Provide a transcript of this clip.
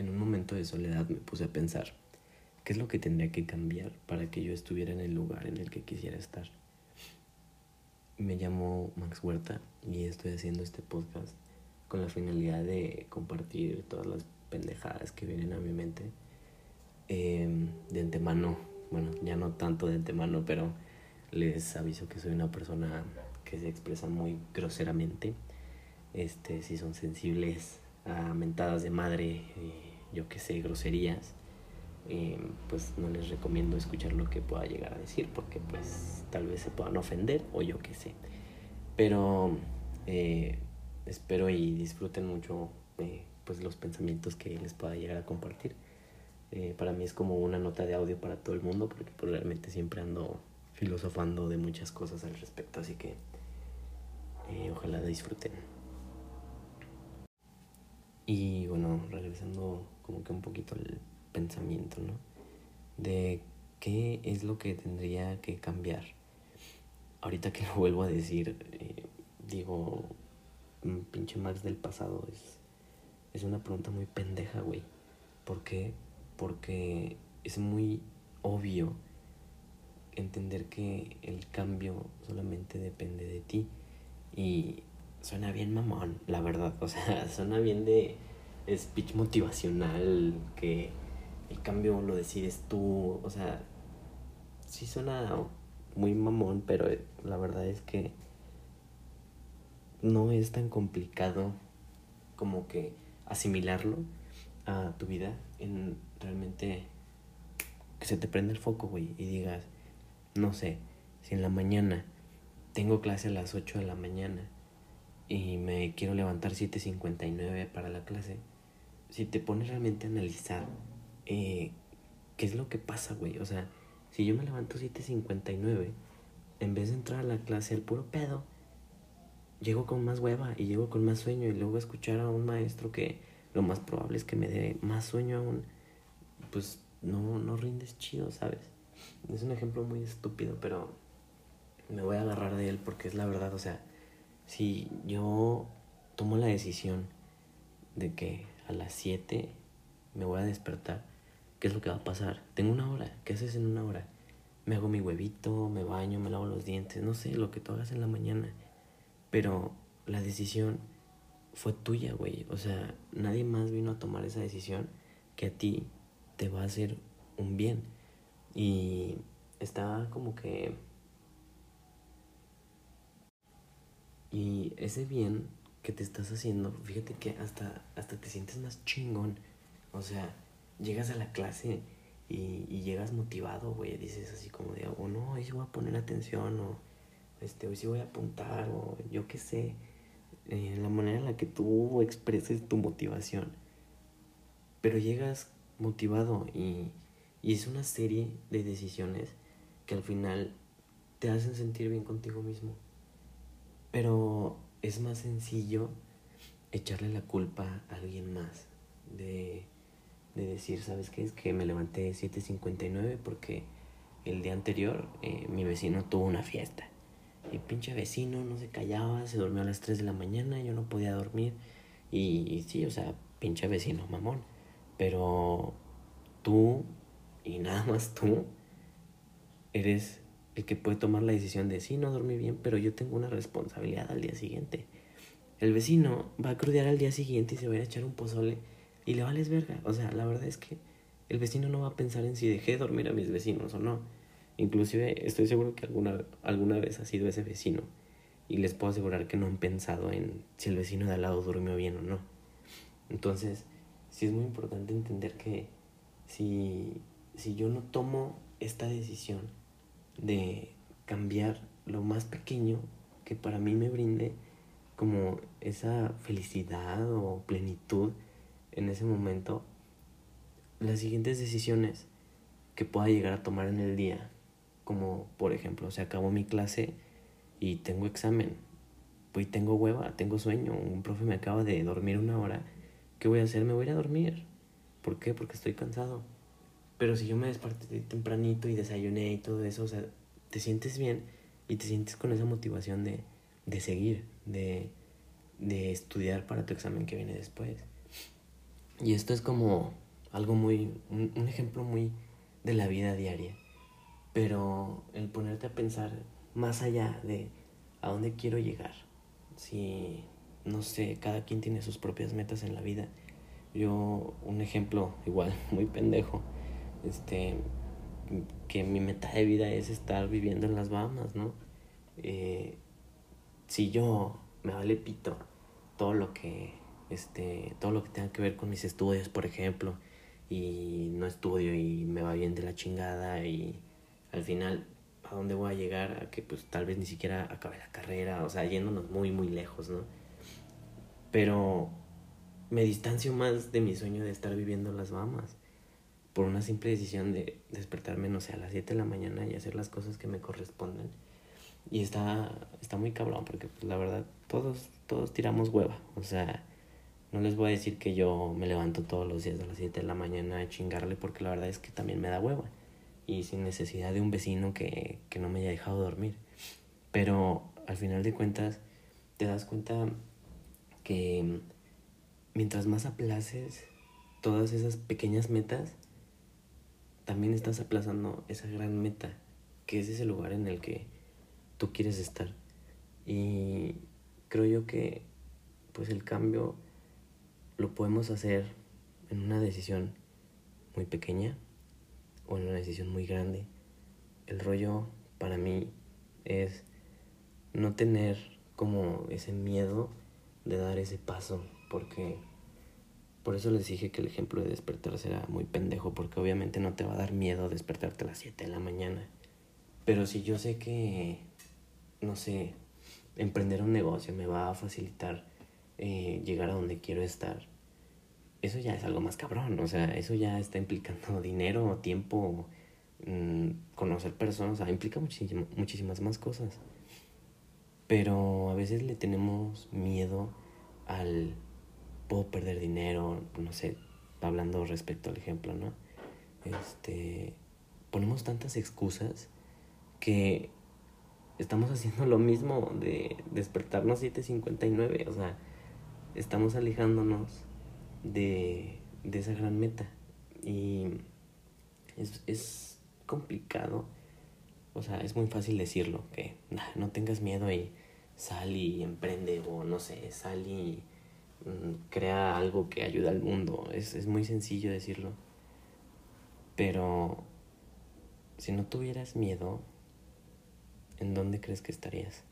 en un momento de soledad me puse a pensar, ¿qué es lo que tendría que cambiar para que yo estuviera en el lugar en el que quisiera estar? Me llamo Max Huerta y estoy haciendo este podcast con la finalidad de compartir todas las pendejadas que vienen a mi mente. Em, de antemano, bueno, ya no tanto de antemano, pero les aviso que soy una persona que se expresa muy groseramente. Este, si son sensibles a mentadas de madre, eh, yo que sé, groserías, eh, pues no les recomiendo escuchar lo que pueda llegar a decir, porque pues tal vez se puedan ofender o yo que sé. Pero eh, espero y disfruten mucho pues los pensamientos que les pueda llegar a compartir. para mí es como una nota de audio para todo el mundo, porque pues, realmente siempre ando filosofando de muchas cosas al respecto, así que ojalá disfruten. Y bueno, regresando como que un poquito al pensamiento, ¿no? De qué es lo que tendría que cambiar. Ahorita que lo vuelvo a decir, eh, digo, pinche Max del pasado es, es una pregunta muy pendeja, güey. ¿Por qué? Porque es muy obvio entender que el cambio solamente depende de ti. Y suena bien mamón, la verdad. O sea, suena bien de speech motivacional, que el cambio lo decides tú. O sea, sí suena muy mamón, pero la verdad es que no es tan complicado como que asimilarlo a tu vida en realmente que se te prenda el foco, güey, y digas, no sé, si en la mañana tengo clase a las 8 de la mañana y me quiero levantar 7.59 para la clase, si te pones realmente a analizar eh, qué es lo que pasa, güey, o sea, si yo me levanto 7.59, en vez de entrar a la clase al puro pedo, llego con más hueva y llego con más sueño y luego escuchar a un maestro que lo más probable es que me dé más sueño aún, pues no, no rindes chido, ¿sabes? Es un ejemplo muy estúpido, pero me voy a agarrar de él porque es la verdad, o sea, si yo tomo la decisión de que a las 7 me voy a despertar, ¿qué es lo que va a pasar? Tengo una hora, ¿qué haces en una hora? Me hago mi huevito, me baño, me lavo los dientes, no sé, lo que tú hagas en la mañana. Pero la decisión fue tuya, güey. O sea, nadie más vino a tomar esa decisión que a ti te va a hacer un bien. Y estaba como que Y ese bien que te estás haciendo, fíjate que hasta, hasta te sientes más chingón. O sea, llegas a la clase y, y llegas motivado, güey. Dices así como de, oh no, hoy sí voy a poner atención, o este, hoy sí voy a apuntar, o yo qué sé. Eh, la manera en la que tú expreses tu motivación. Pero llegas motivado y, y es una serie de decisiones que al final te hacen sentir bien contigo mismo. Pero es más sencillo echarle la culpa a alguien más. De, decir, ¿sabes qué? Es que me levanté 7.59 porque el día anterior eh, mi vecino tuvo una fiesta. Y pinche vecino no se callaba, se durmió a las 3 de la mañana, yo no podía dormir. Y, y sí, o sea, pinche vecino, mamón. Pero tú, y nada más tú, eres que puede tomar la decisión de sí, no dormí bien, pero yo tengo una responsabilidad al día siguiente. El vecino va a crudear al día siguiente y se va a ir a echar un pozole y le vales verga. O sea, la verdad es que el vecino no va a pensar en si dejé de dormir a mis vecinos o no. Inclusive estoy seguro que alguna, alguna vez ha sido ese vecino y les puedo asegurar que no han pensado en si el vecino de al lado durmió bien o no. Entonces, sí es muy importante entender que si, si yo no tomo esta decisión, de cambiar lo más pequeño que para mí me brinde como esa felicidad o plenitud en ese momento, las siguientes decisiones que pueda llegar a tomar en el día, como por ejemplo, se acabó mi clase y tengo examen, pues tengo hueva, tengo sueño, un profe me acaba de dormir una hora, ¿qué voy a hacer? Me voy a ir a dormir. ¿Por qué? Porque estoy cansado. Pero si yo me desperté tempranito y desayuné y todo eso, o sea, te sientes bien y te sientes con esa motivación de, seguir, de, de estudiar para tu examen que viene después. Y esto es como algo muy, un, un ejemplo muy de la vida diaria. Pero el ponerte a pensar más allá de a dónde quiero llegar. Si, no sé, cada quien tiene sus propias metas en la vida. Yo, un ejemplo igual, muy pendejo, este, que mi meta de vida es estar viviendo en las Bahamas, ¿no? Eh, si yo me vale pito todo lo que, este, todo lo que tenga que ver con mis estudios, por ejemplo, y no estudio y me va bien de la chingada y al final a dónde voy a llegar, a que pues tal vez ni siquiera acabe la carrera, o sea, yéndonos muy, muy lejos, ¿no? Pero me distancio más de mi sueño de estar viviendo en las Bahamas por una simple decisión de despertarme, no sé, a las 7 de la mañana y hacer las cosas que me corresponden. Y está, está muy cabrón, porque pues, la verdad, todos, todos tiramos hueva. O sea, no les voy a decir que yo me levanto todos los días a las 7 de la mañana a chingarle, porque la verdad es que también me da hueva y sin necesidad de un vecino que, que no me haya dejado dormir. Pero al final de cuentas te das cuenta que mientras más aplaces todas esas pequeñas metas, también estás aplazando esa gran meta, que es ese lugar en el que tú quieres estar. Y creo yo que pues el cambio lo podemos hacer en una decisión muy pequeña o en una decisión muy grande. El rollo para mí es no tener como ese miedo de dar ese paso, porque por eso les dije que el ejemplo de despertarse era muy pendejo, porque obviamente no te va a dar miedo despertarte a las 7 de la mañana. Pero si yo sé que, no sé, emprender un negocio me va a facilitar eh, llegar a donde quiero estar, eso ya es algo más cabrón, o sea, eso ya está implicando dinero, tiempo, mm, conocer personas, o sea, implica muchísimas más cosas. Pero a veces le tenemos miedo al puedo perder dinero, no sé, hablando respecto al ejemplo, ¿no? Este, ponemos tantas excusas que estamos haciendo lo mismo de despertarnos 7.59, o sea, estamos alejándonos de, de esa gran meta. Y es, es complicado. O sea, es muy fácil decirlo, que no tengas miedo y sal y emprende o no sé, sal y crea algo que ayude al mundo. Es, es muy sencillo decirlo. Pero si no tuvieras miedo, ¿en dónde crees que estarías?